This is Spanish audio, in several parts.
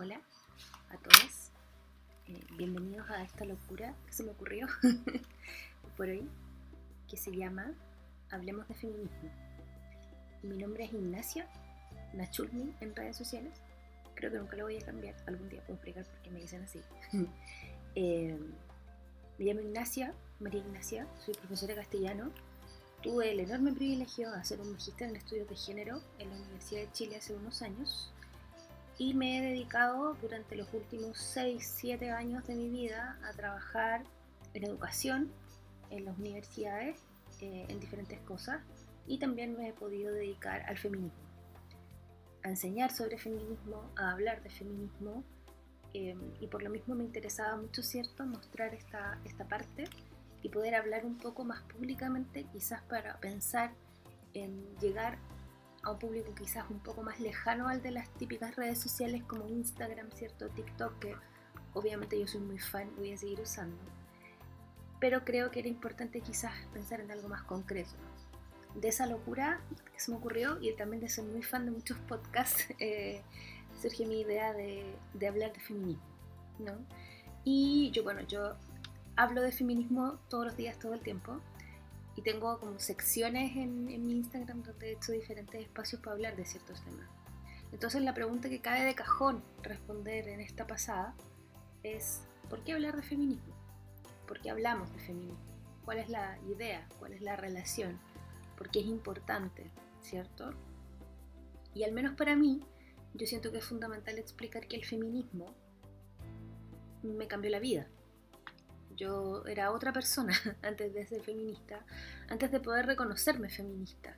Hola a todos. Eh, bienvenidos a esta locura que se me ocurrió por hoy, que se llama Hablemos de Feminismo. Mi nombre es Ignacia Nachulmi en redes sociales. Creo que nunca lo voy a cambiar. Algún día puedo explicar por qué me dicen así. Eh, me llamo Ignacia, María Ignacia, soy profesora de castellano. Tuve el enorme privilegio de hacer un magíster en estudios de género en la Universidad de Chile hace unos años y me he dedicado durante los últimos 6-7 años de mi vida a trabajar en educación, en las universidades, eh, en diferentes cosas y también me he podido dedicar al feminismo, a enseñar sobre feminismo, a hablar de feminismo eh, y por lo mismo me interesaba mucho, ¿cierto?, mostrar esta, esta parte y poder hablar un poco más públicamente, quizás para pensar en llegar a un público quizás un poco más lejano al de las típicas redes sociales como Instagram, ¿cierto? TikTok, que obviamente yo soy muy fan, voy a seguir usando. Pero creo que era importante quizás pensar en algo más concreto. De esa locura que se me ocurrió y también de ser muy fan de muchos podcasts, eh, surge mi idea de, de hablar de feminismo, ¿no? Y yo, bueno, yo hablo de feminismo todos los días, todo el tiempo y tengo como secciones en, mi Instagram donde he hecho diferentes espacios para hablar de ciertos temas. Entonces la pregunta que cae de cajón responder en esta pasada es ¿por qué hablar de feminismo? ¿Por qué hablamos de feminismo? ¿Cuál es la idea? ¿Cuál es la relación? ¿Por qué es importante? ¿Cierto? Y al menos para mí, yo siento que es fundamental explicar que el feminismo me cambió la vida yo era otra persona antes de ser feminista, antes de poder reconocerme feminista.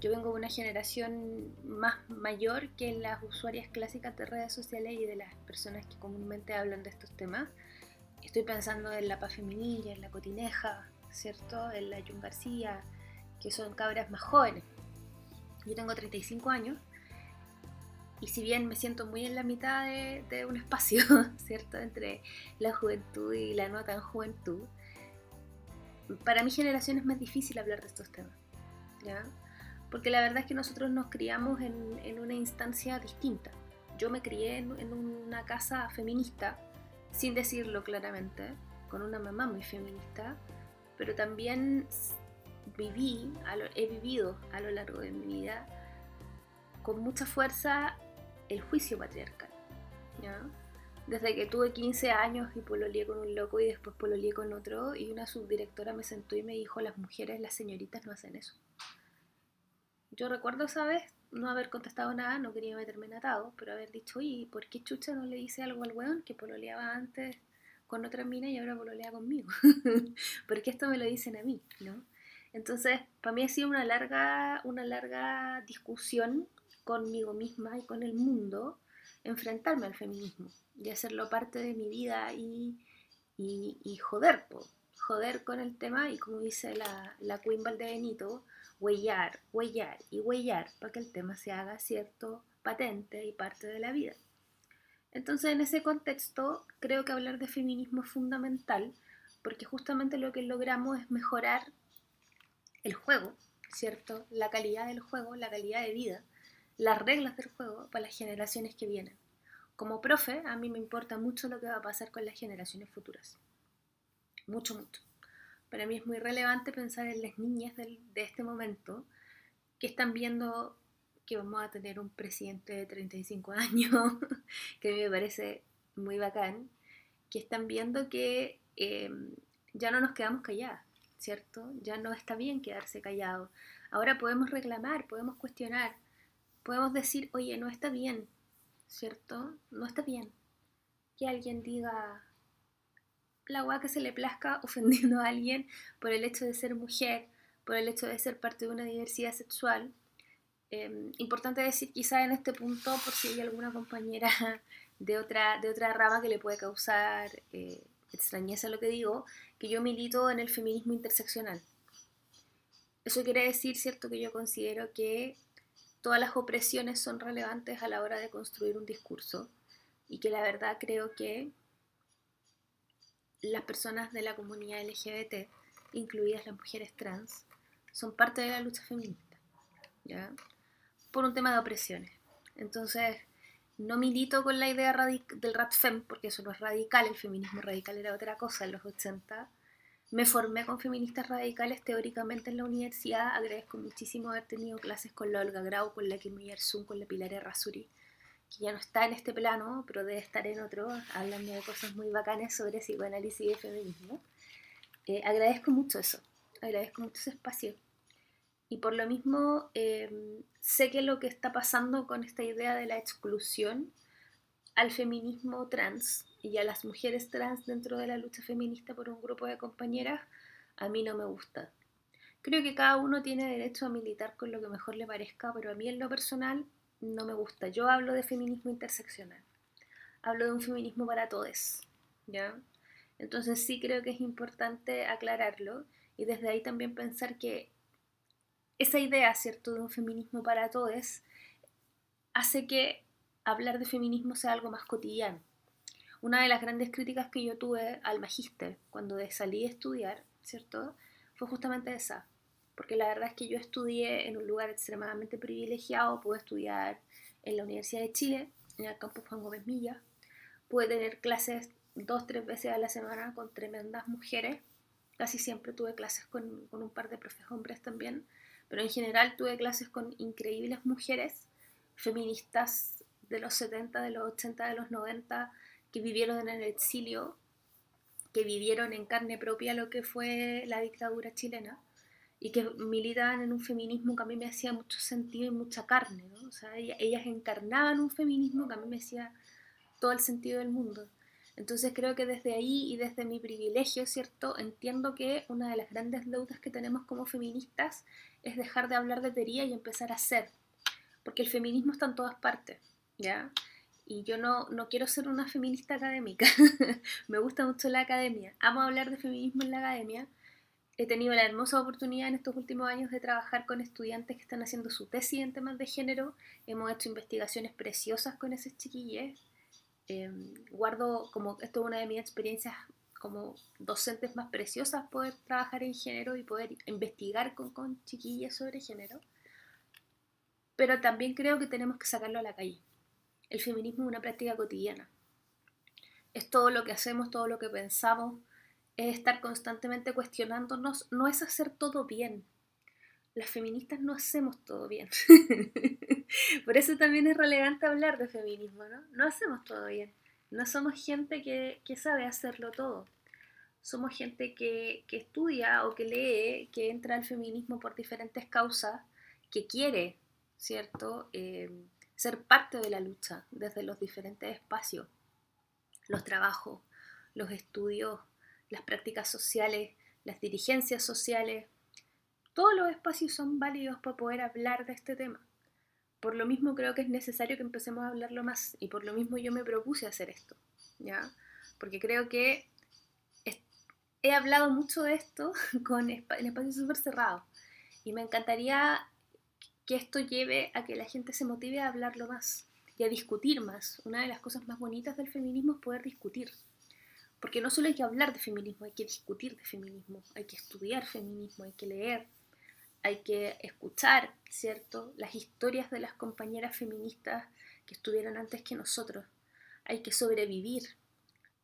Yo vengo de una generación más mayor que las usuarias clásicas de redes sociales y de las personas que comúnmente hablan de estos temas. Estoy pensando en la Paz Feminilla, en la Cotineja, ¿cierto? En la Jun García, que son cabras más jóvenes. Yo tengo 35 años y si bien me siento muy en la mitad de, un espacio, ¿cierto? Entre la juventud y la no tan juventud, para mi generación es más difícil hablar de estos temas, ¿ya? Porque la verdad es que nosotros nos criamos en, una instancia distinta. Yo me crié en, una casa feminista, sin decirlo claramente, con una mamá muy feminista, pero también viví, he vivido a lo largo de mi vida con mucha fuerza el juicio patriarcal. Desde que tuve 15 años y pololeé con un loco y después pololeé con otro y una subdirectora me sentó y me dijo, las mujeres, las señoritas no hacen eso. Yo recuerdo esa vez no haber contestado nada, no quería meterme en atado, pero haber dicho, ¿y por qué chucha no le dice algo al weón que pololeaba antes con otra mina y ahora pololea conmigo? Porque esto me lo dicen a mí, ¿no? Entonces, para mí ha sido una larga, una larga discusión conmigo misma y con el mundo, enfrentarme al feminismo y hacerlo parte de mi vida y, y, joder, joder con el tema y como dice la, la Queen Valdebenito, huellar, huellar y huellar para que el tema se haga cierto, patente y parte de la vida. Entonces en ese contexto creo que hablar de feminismo es fundamental porque justamente lo que logramos es mejorar el juego, ¿cierto? La calidad del juego, la calidad de vida las reglas del juego para las generaciones que vienen. Como profe, a mí me importa mucho lo que va a pasar con las generaciones futuras. Mucho, mucho. Para mí es muy relevante pensar en las niñas de este momento que están viendo que vamos a tener un presidente de 35 años, que a mí me parece muy bacán, que están viendo que em, ya no nos quedamos calladas, ¿cierto? Ya no está bien quedarse callados. Ahora podemos reclamar, podemos cuestionar, podemos decir, oye, no está bien, ¿cierto? No está bien que alguien diga la guay que se le plazca ofendiendo a alguien por el hecho de ser mujer, por el hecho de ser parte de una diversidad sexual. Em, importante decir quizá en este punto, por si hay alguna compañera de otra, de otra rama que le puede causar eh, extrañeza lo que digo, que yo milito en el feminismo interseccional. Eso quiere decir, ¿cierto?, que yo considero que todas las opresiones son relevantes a la hora de construir un discurso y que la verdad creo que las personas de la comunidad LGBT, incluidas las mujeres trans, son parte de la lucha feminista, ¿ya? Por un tema de opresiones. Entonces, no milito con la idea del RADFEM, porque eso no es radical, el feminismo radical era otra cosa en los 80. Me formé con feministas radicales teóricamente en la universidad. Agradezco muchísimo haber tenido clases con la Olga Grau, con la Kim Sun, con la Pilar Errázuri, que ya no está en este plano, pero debe estar en otro, hablando de cosas muy bacanas sobre psicoanálisis y feminismo. Eh, agradezco mucho eso, agradezco mucho ese espacio. Y por lo mismo, em, sé que lo que está pasando con esta idea de la exclusión al feminismo trans y a las mujeres trans dentro de la lucha feminista por un grupo de compañeras, a mí no me gusta. Creo que cada uno tiene derecho a militar con lo que mejor le parezca, pero a mí en lo personal no me gusta. Yo hablo de feminismo interseccional. Hablo de un feminismo para todos, ¿ya? Entonces sí creo que es importante aclararlo y desde ahí también pensar que esa idea, ¿cierto?, de un feminismo para todos hace que hablar de feminismo sea algo más cotidiano. Una de las grandes críticas que yo tuve al magíster cuando salí a estudiar, ¿cierto? Fue justamente esa. Porque la verdad es que yo estudié en un lugar extremadamente privilegiado, pude estudiar en la Universidad de Chile, en el campus Juan Gómez Milla, pude tener clases dos, tres veces a la semana con tremendas mujeres, casi siempre tuve clases con, con un par de profes hombres también, pero en general tuve clases con increíbles mujeres, feministas de los 70, de los 80, de los 90, que vivieron en el exilio, que vivieron en carne propia lo que fue la dictadura chilena y que militaban en un feminismo que a mí me hacía mucho sentido y mucha carne. O sea, ellas encarnaban un feminismo que a mí me hacía todo el sentido del mundo. Entonces creo que desde ahí y desde mi privilegio, ¿cierto? Entiendo que una de las grandes deudas que tenemos como feministas es dejar de hablar de teoría y empezar a hacer, porque el feminismo está en todas partes, ¿ya? Y yo no, no quiero ser una feminista académica. me gusta mucho la academia. Amo hablar de feminismo en la academia. He tenido la hermosa oportunidad en estos últimos años de trabajar con estudiantes que están haciendo su tesis en temas de género. Hemos hecho investigaciones preciosas con esos chiquillos. Em, guardo como, esto es una de mis experiencias como docentes más preciosas, poder trabajar en género y poder investigar con, con chiquillas sobre género. Pero también creo que tenemos que sacarlo a la calle el feminismo es una práctica cotidiana. Es todo lo que hacemos, todo lo que pensamos, es estar constantemente cuestionándonos, no es hacer todo bien. Las feministas no hacemos todo bien. Por eso también es relevante hablar de feminismo, ¿no? No hacemos todo bien. No somos gente que, sabe hacerlo todo. Somos gente que, estudia o que lee, que entra al feminismo por diferentes causas, que quiere, ¿cierto? Eh, ser parte de la lucha desde los diferentes espacios, los trabajos, los estudios, las prácticas sociales, las dirigencias sociales. Todos los espacios son válidos para poder hablar de este tema. Por lo mismo creo que es necesario que empecemos a hablarlo más y por lo mismo yo me propuse hacer esto, ¿ya? Porque creo que he hablado mucho de esto con, en espacios súper cerrados y me encantaría que esto lleve a que la gente se motive a hablarlo más y a discutir más. Una de las cosas más bonitas del feminismo es poder discutir. Porque no solo hay que hablar de feminismo, hay que discutir de feminismo, hay que estudiar feminismo, hay que leer, hay que escuchar, ¿cierto?, las historias de las compañeras feministas que estuvieron antes que nosotros. Hay que sobrevivir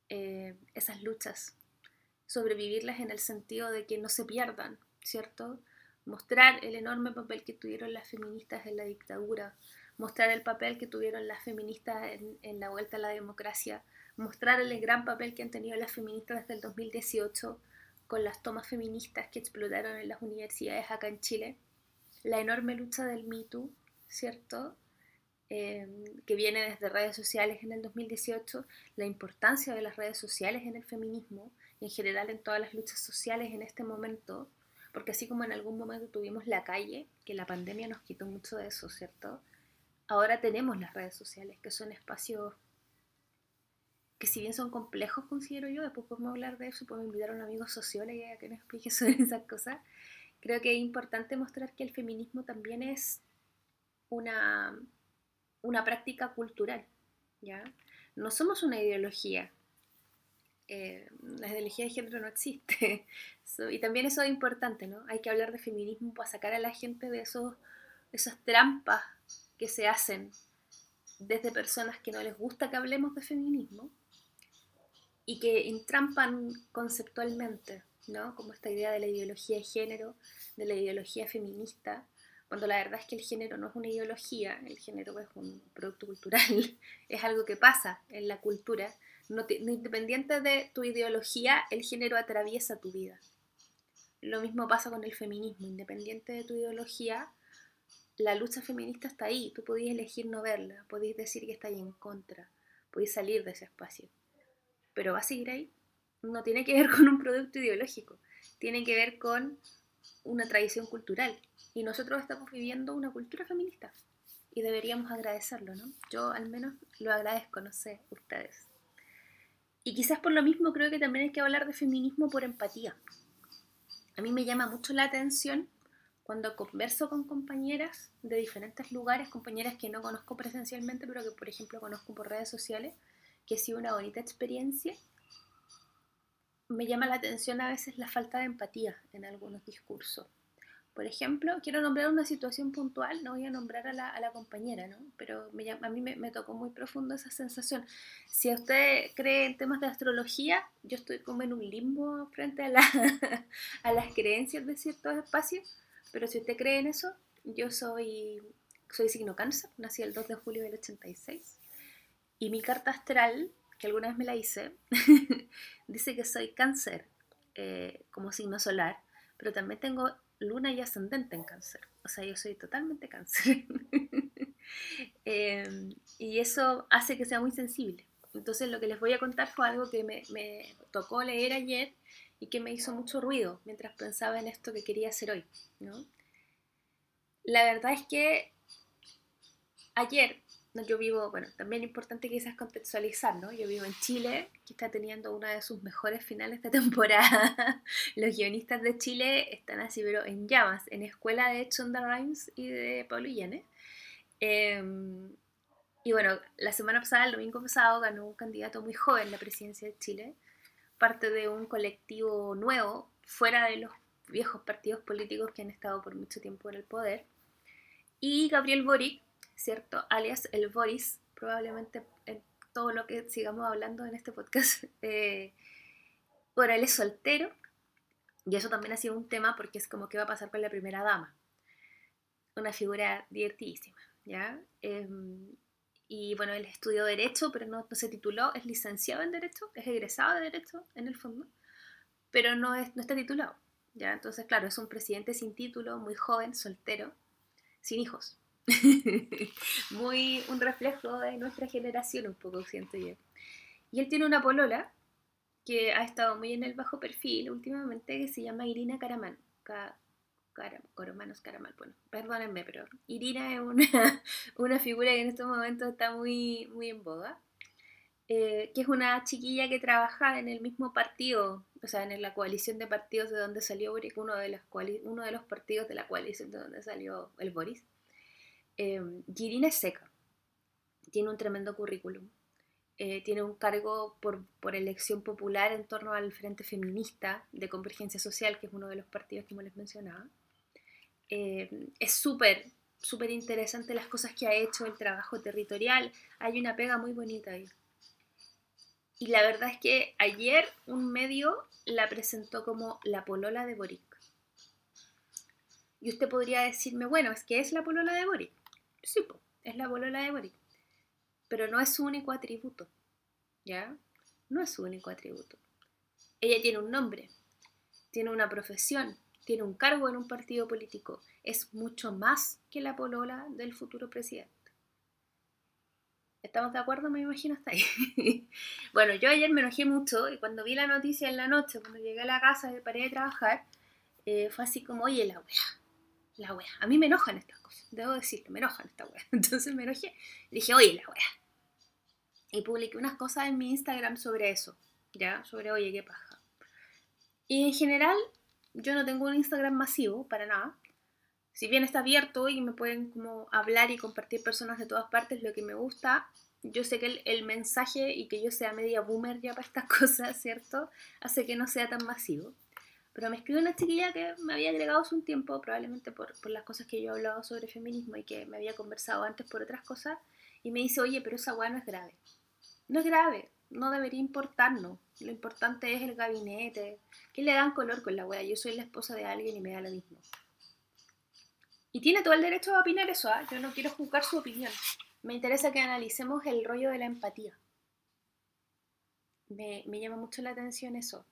eh, esas luchas, sobrevivirlas en el sentido de que no se pierdan, ¿cierto? Mostrar el enorme papel que tuvieron las feministas en la dictadura, mostrar el papel que tuvieron las feministas en, la vuelta a la democracia, mostrar el gran papel que han tenido las feministas desde el 2018 con las tomas feministas que explotaron en las universidades acá en Chile, la enorme lucha del Me ¿cierto? Eh, que viene desde redes sociales en el 2018, la importancia de las redes sociales en el feminismo en general en todas las luchas sociales en este momento, porque así como en algún momento tuvimos la calle, que la pandemia nos quitó mucho de eso, ¿cierto? Ahora tenemos las redes sociales, que son espacios que si bien son complejos, considero yo, después podemos hablar de eso, podemos invitar a un amigo sociólogo a que nos explique sobre esas cosas. Creo que es importante mostrar que el feminismo también es una, una práctica cultural, ¿ya? No somos una ideología, eh, la ideología de género no existe. y también eso es importante, ¿no? Hay que hablar de feminismo para sacar a la gente de esos, esas trampas que se hacen desde personas que no les gusta que hablemos de feminismo y que entrampan conceptualmente, ¿no? Como esta idea de la ideología de género, de la ideología feminista, cuando la verdad es que el género no es una ideología, el género es un producto cultural, es algo que pasa en la cultura. No, independiente de tu ideología, el género atraviesa tu vida. Lo mismo pasa con el feminismo, independiente de tu ideología, la lucha feminista está ahí, tú podías elegir no verla, podéis decir que está ahí en contra, podéis salir de ese espacio, pero va a seguir ahí. No tiene que ver con un producto ideológico, tiene que ver con una tradición cultural. Y nosotros estamos viviendo una cultura feminista y deberíamos agradecerlo, ¿no? Yo al menos lo agradezco, no sé, ustedes. Y quizás por lo mismo creo que también hay que hablar de feminismo por empatía. A mí me llama mucho la atención cuando converso con compañeras de diferentes lugares, compañeras que no conozco presencialmente, pero que por ejemplo conozco por redes sociales, que ha sido una bonita experiencia, me llama la atención a veces la falta de empatía en algunos discursos. Por ejemplo, quiero nombrar una situación puntual, no voy a nombrar a la, compañera, ¿no? pero me, a mí me, tocó muy profundo esa sensación. Si usted cree en temas de astrología, yo estoy como en un limbo frente a, la, a las creencias de ciertos espacios, pero si usted cree en eso, yo soy, soy signo cáncer, nací el 2 de julio del 86, y mi carta astral, que alguna vez me la hice, dice que soy cáncer eh, como signo solar, pero también tengo luna y ascendente en cáncer. O sea, yo soy totalmente cáncer. Em, y eso hace que sea muy sensible. Entonces lo que les voy a contar fue algo que me, tocó leer ayer y que me hizo mucho ruido mientras pensaba en esto que quería hacer hoy. La verdad es que ayer, yo vivo, bueno, también importante quizás contextualizar, ¿no? Yo vivo en Chile, que está teniendo una de sus mejores finales de temporada. Los guionistas de Chile están así, pero en llamas, en escuela de Chonda Rhimes y de Pablo Illanes. Em, y bueno, la semana pasada, el domingo pasado, ganó un candidato muy joven la presidencia de Chile, parte de un colectivo nuevo, fuera de los viejos partidos políticos que han estado por mucho tiempo en el poder. Y Gabriel Boric, ¿cierto? Alias el Boris, probablemente en todo lo que sigamos hablando en este podcast. Eh, bueno, él es soltero y eso también ha sido un tema porque es como que va a pasar con la primera dama. Una figura divertidísima, ¿ya? Em, y bueno, él estudió Derecho, pero no, no, se tituló, es licenciado en Derecho, es egresado de Derecho en el fondo, pero no, es, no está titulado. ¿ya? Entonces, claro, es un presidente sin título, muy joven, soltero, sin hijos. muy un reflejo de nuestra generación, un poco, siento yo. Y él tiene una polola que ha estado muy en el bajo perfil últimamente, que se llama Irina Caraman. Coromanos Caramal, bueno, perdónenme, pero Irina es una, una, figura que en estos momentos está muy, muy en boga, eh, que es una chiquilla que trabaja en el mismo partido, o sea, en la coalición de partidos de donde salió Boric, uno de, uno de los partidos de la coalición de donde salió el Boris. Eh, es seca, tiene un tremendo currículum. Eh, tiene un cargo por, por, elección popular en torno al Frente Feminista de Convergencia Social, que es uno de los partidos que les mencionaba. Eh, es súper, súper interesante las cosas que ha hecho, el trabajo territorial. Hay una pega muy bonita ahí. Y la verdad es que ayer un medio la presentó como la polola de Boric. Y usted podría decirme, bueno, es que es la polola de Boric. Sí, es la polola de Boric. Pero no es su único atributo. ¿Ya? No es su único atributo. Ella tiene un nombre, tiene una profesión, tiene un cargo en un partido político, es mucho más que la polola del futuro presidente. ¿Estamos de acuerdo? Me imagino hasta ahí. bueno, yo ayer me enojé mucho y cuando vi la noticia en la noche, cuando llegué a la casa y paré de trabajar, eh, fue así como, oye, la wea, la wea. A mí me enojan estas cosas, debo decirlo, me enojan estas weas. Entonces me enojé dije, oye, la wea. Y publiqué unas cosas en mi Instagram sobre eso, ¿ya? Sobre, oye, qué paja. Y en general, yo no tengo un Instagram masivo, para nada. Si bien está abierto y me pueden como hablar y compartir personas de todas partes, lo que me gusta, yo sé que el, mensaje y que yo sea media boomer ya para estas cosas, ¿cierto? Hace que no sea tan masivo. Pero me escribió una chiquilla que me había agregado hace un tiempo, probablemente por, por las cosas que yo he hablado sobre feminismo y que me había conversado antes por otras cosas, y me dice, oye, pero esa weá no es grave. No es grave, no debería importarnos. Lo importante es el gabinete, que le dan color con la weá. Yo soy la esposa de alguien y me da lo mismo. Y tiene todo el derecho a opinar eso, ¿ah? yo no quiero juzgar su opinión. Me interesa que analicemos el rollo de la empatía. Me, me llama mucho la atención eso.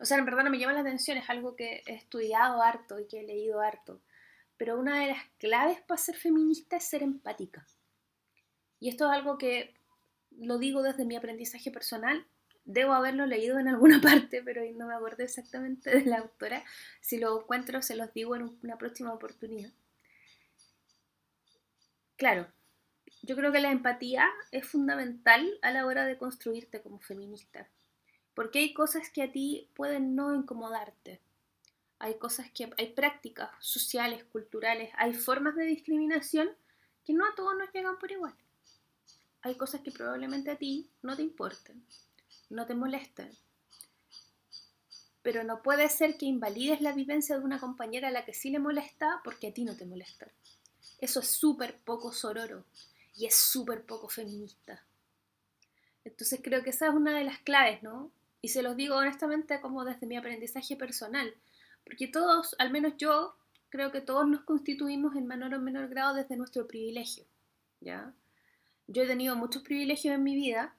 O sea, en verdad no me llama la atención, es algo que he estudiado harto y que he leído harto. Pero una de las claves para ser feminista es ser empática. Y esto es algo que lo digo desde mi aprendizaje personal. Debo haberlo leído en alguna parte, pero no me acuerdo exactamente de la autora. Si lo encuentro, se los digo en una próxima oportunidad. Claro, yo creo que la empatía es fundamental a la hora de construirte como feminista. Porque hay cosas que a ti pueden no incomodarte. Hay cosas que hay prácticas sociales, culturales, hay formas de discriminación que no a todos nos llegan por igual hay cosas que probablemente a ti no te importen, no te molesten. Pero no puede ser que invalides la vivencia de una compañera a la que sí le molesta porque a ti no te molesta. Eso es súper poco sororo y es súper poco feminista. Entonces creo que esa es una de las claves, ¿no? Y se los digo honestamente como desde mi aprendizaje personal, porque todos, al menos yo, creo que todos nos constituimos en menor o menor grado desde nuestro privilegio, ¿ya? yo he tenido muchos privilegios en mi vida,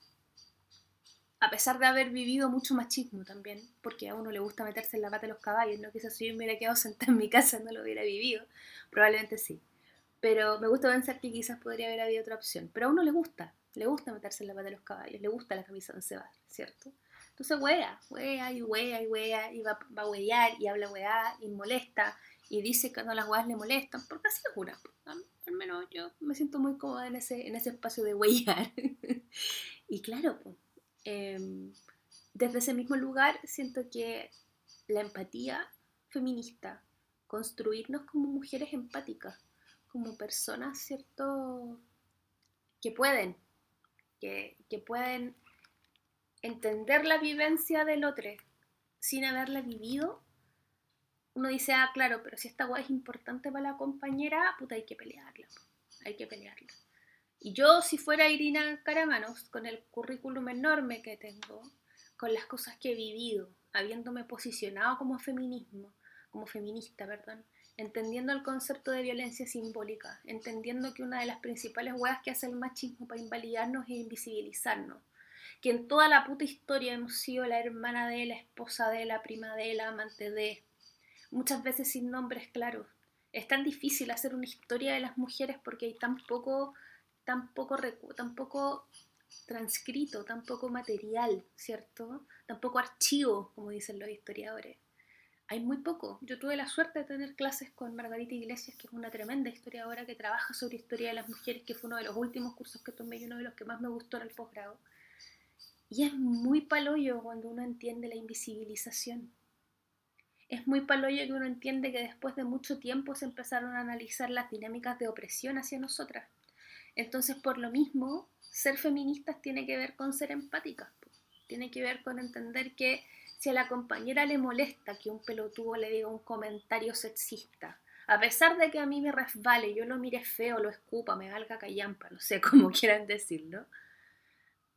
a pesar de haber vivido mucho machismo también, porque a uno le gusta meterse en la pata de los caballos, no quizás si yo me hubiera quedado sentada en mi casa no lo hubiera vivido, probablemente sí. Pero me gusta pensar que quizás podría haber habido otra opción. Pero a uno le gusta, le gusta meterse en la pata de los caballos, le gusta la camisa de va, ¿cierto? Entonces wea, wea y wea y wea, y va, a wear y habla wea y molesta y dice que no las weas le molestan, porque así es una al menos yo me siento muy cómoda en ese, en ese espacio de huellar. y claro, pues, desde ese mismo lugar siento que la empatía feminista, construirnos como mujeres empáticas, como personas, ¿cierto? Que pueden, que, que pueden entender la vivencia del otro sin haberla vivido uno dice, ah, claro, pero si esta guay es importante para la compañera, puta, hay que pelearla, hay que pelearla. Y yo, si fuera Irina Caramanos, con el currículum enorme que tengo, con las cosas que he vivido, habiéndome posicionado como feminismo, como feminista, perdón, entendiendo el concepto de violencia simbólica, entendiendo que una de las principales huevas que hace el machismo para invalidarnos es invisibilizarnos, que en toda la puta historia hemos sido la hermana de, la esposa de, la prima de, la amante de, muchas veces sin nombres claros. Es tan difícil hacer una historia de las mujeres porque hay tan poco, tan poco, tan poco transcrito, tan poco material, ¿cierto? Tan poco archivo, como dicen los historiadores. Hay muy poco. Yo tuve la suerte de tener clases con Margarita Iglesias, que es una tremenda historiadora que trabaja sobre historia de las mujeres, que fue uno de los últimos cursos que tomé y uno de los que más me gustó en el posgrado. Y es muy paloyo cuando uno entiende la invisibilización es muy paloyo que uno entiende que después de mucho tiempo se empezaron a analizar las dinámicas de opresión hacia nosotras. Entonces, por lo mismo, ser feministas tiene que ver con ser empáticas, tiene que ver con entender que si a la compañera le molesta que un pelotudo le diga un comentario sexista, a pesar de que a mí me resbale, yo lo mire feo, lo escupa, me valga callampa, no sé cómo quieran decirlo,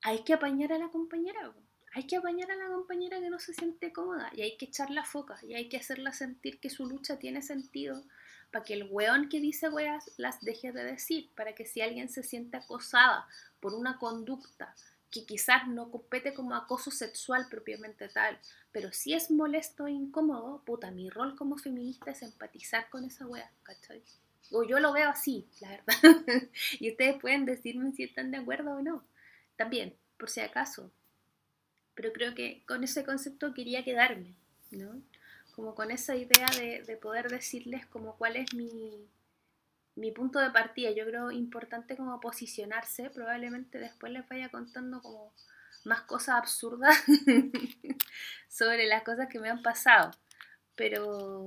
hay que apañar a la compañera hay que apañar a la compañera que no se siente cómoda y hay que echarla foca y hay que hacerla sentir que su lucha tiene sentido para que el weón que dice weas las deje de decir, para que si alguien se siente acosada por una conducta que quizás no compete como acoso sexual propiamente tal, pero si es molesto e incómodo, puta, mi rol como feminista es empatizar con esa wea, ¿cachai? O yo lo veo así, la verdad. y ustedes pueden decirme si están de acuerdo o no. También, por si acaso, pero creo que con ese concepto quería quedarme, ¿no? Como con esa idea de, poder decirles como cuál es mi, mi punto de partida. Yo creo importante como posicionarse, probablemente después les vaya contando como más cosas absurdas sobre las cosas que me han pasado. Pero,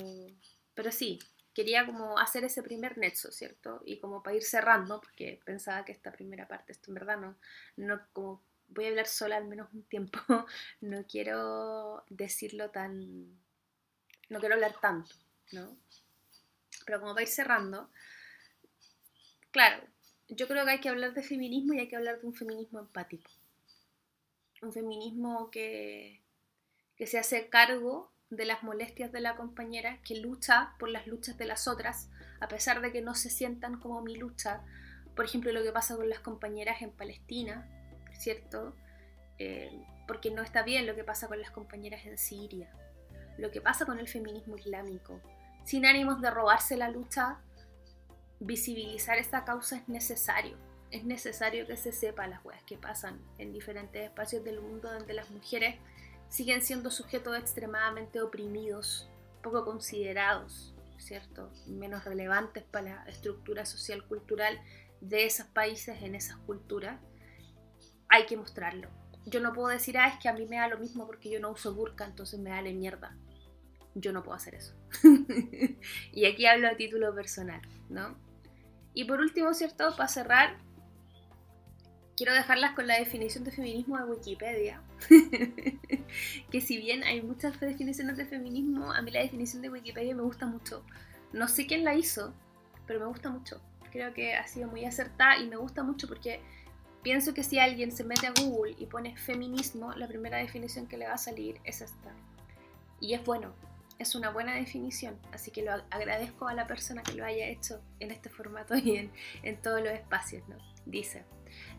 pero sí, quería como hacer ese primer nexo, ¿cierto? Y como para ir cerrando, porque pensaba que esta primera parte, esto en verdad no, no como voy a hablar sola al menos un tiempo, no quiero decirlo tan, no quiero hablar tanto, ¿no? Pero como va a ir cerrando, claro, yo creo que hay que hablar de feminismo y hay que hablar de un feminismo empático. Un feminismo que, que se hace cargo de las molestias de la compañera, que lucha por las luchas de las otras, a pesar de que no se sientan como mi lucha. Por ejemplo, lo que pasa con las compañeras en Palestina, ¿cierto? Eh, porque no está bien lo que pasa con las compañeras en Siria, lo que pasa con el feminismo islámico. Sin ánimos de robarse la lucha, visibilizar esta causa es necesario. Es necesario que se sepa las cosas que pasan en diferentes espacios del mundo donde las mujeres siguen siendo sujetos extremadamente oprimidos, poco considerados, ¿cierto? Menos relevantes para la estructura social cultural de esos países en esas culturas. Hay que mostrarlo. Yo no puedo decir, ah, es que a mí me da lo mismo porque yo no uso burka, entonces me da la mierda. Yo no puedo hacer eso. y aquí hablo a título personal, ¿no? Y por último, ¿cierto? Para cerrar, quiero dejarlas con la definición de feminismo de Wikipedia. que si bien hay muchas definiciones de feminismo, a mí la definición de Wikipedia me gusta mucho. No sé quién la hizo, pero me gusta mucho. Creo que ha sido muy acertada y me gusta mucho porque pienso que si alguien se mete a Google y pone feminismo, la primera definición que le va a salir es esta. Y es bueno, es una buena definición, así que lo agradezco a la persona que lo haya hecho en este formato y en, todos los espacios. ¿no? Dice,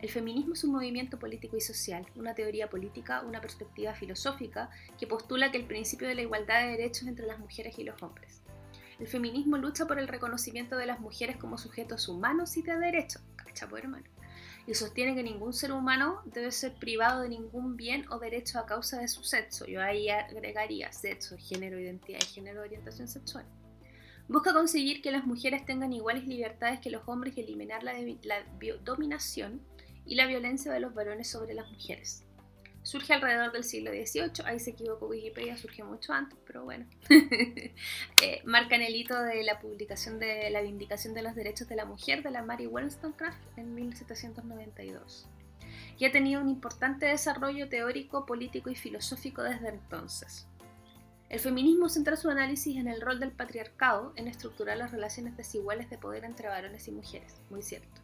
el feminismo es un movimiento político y social, una teoría política, una perspectiva filosófica que postula que el principio de la igualdad de derechos entre las mujeres y los hombres. El feminismo lucha por el reconocimiento de las mujeres como sujetos humanos y de derechos, cachapo hermano, y sostiene que ningún ser humano debe ser privado de ningún bien o derecho a causa de su sexo. Yo ahí agregaría sexo, género, identidad y género, orientación sexual. Busca conseguir que las mujeres tengan iguales libertades que los hombres y eliminar la, dominación y la violencia de los varones sobre las mujeres. Surge alrededor del siglo XVIII, ahí se equivocó Wikipedia, surgió mucho antes, pero bueno. eh, marcan el hito de la publicación de la Vindicación de los Derechos de la Mujer de la Mary Wollstonecraft en 1792. Y ha tenido un importante desarrollo teórico, político y filosófico desde entonces. El feminismo centra su análisis en el rol del patriarcado en estructurar las relaciones desiguales de poder entre varones y mujeres, muy cierto.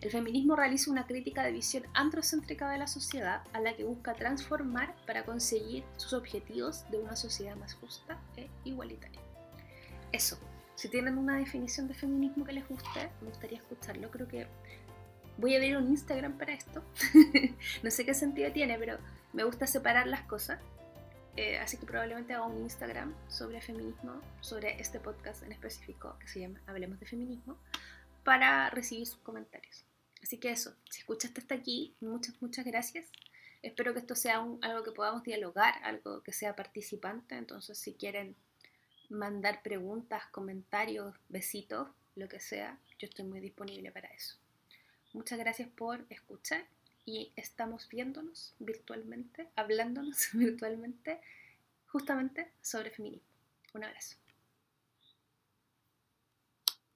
El feminismo realiza una crítica de visión androcéntrica de la sociedad a la que busca transformar para conseguir sus objetivos de una sociedad más justa e igualitaria. Eso, si tienen una definición de feminismo que les guste, me gustaría escucharlo. Creo que voy a abrir un Instagram para esto. no sé qué sentido tiene, pero me gusta separar las cosas eh, así que probablemente haga un Instagram sobre feminismo, sobre este podcast en específico que se llama Hablemos de Feminismo, para recibir sus comentarios. Así que eso, si escuchaste hasta aquí, muchas, muchas gracias. Espero que esto sea algo que podamos dialogar, algo que sea participante. Entonces, si quieren mandar preguntas, comentarios, besitos, lo que sea, yo estoy muy disponible para eso. Muchas gracias por escuchar y estamos viéndonos virtualmente, hablándonos virtualmente justamente sobre feminismo. Un abrazo.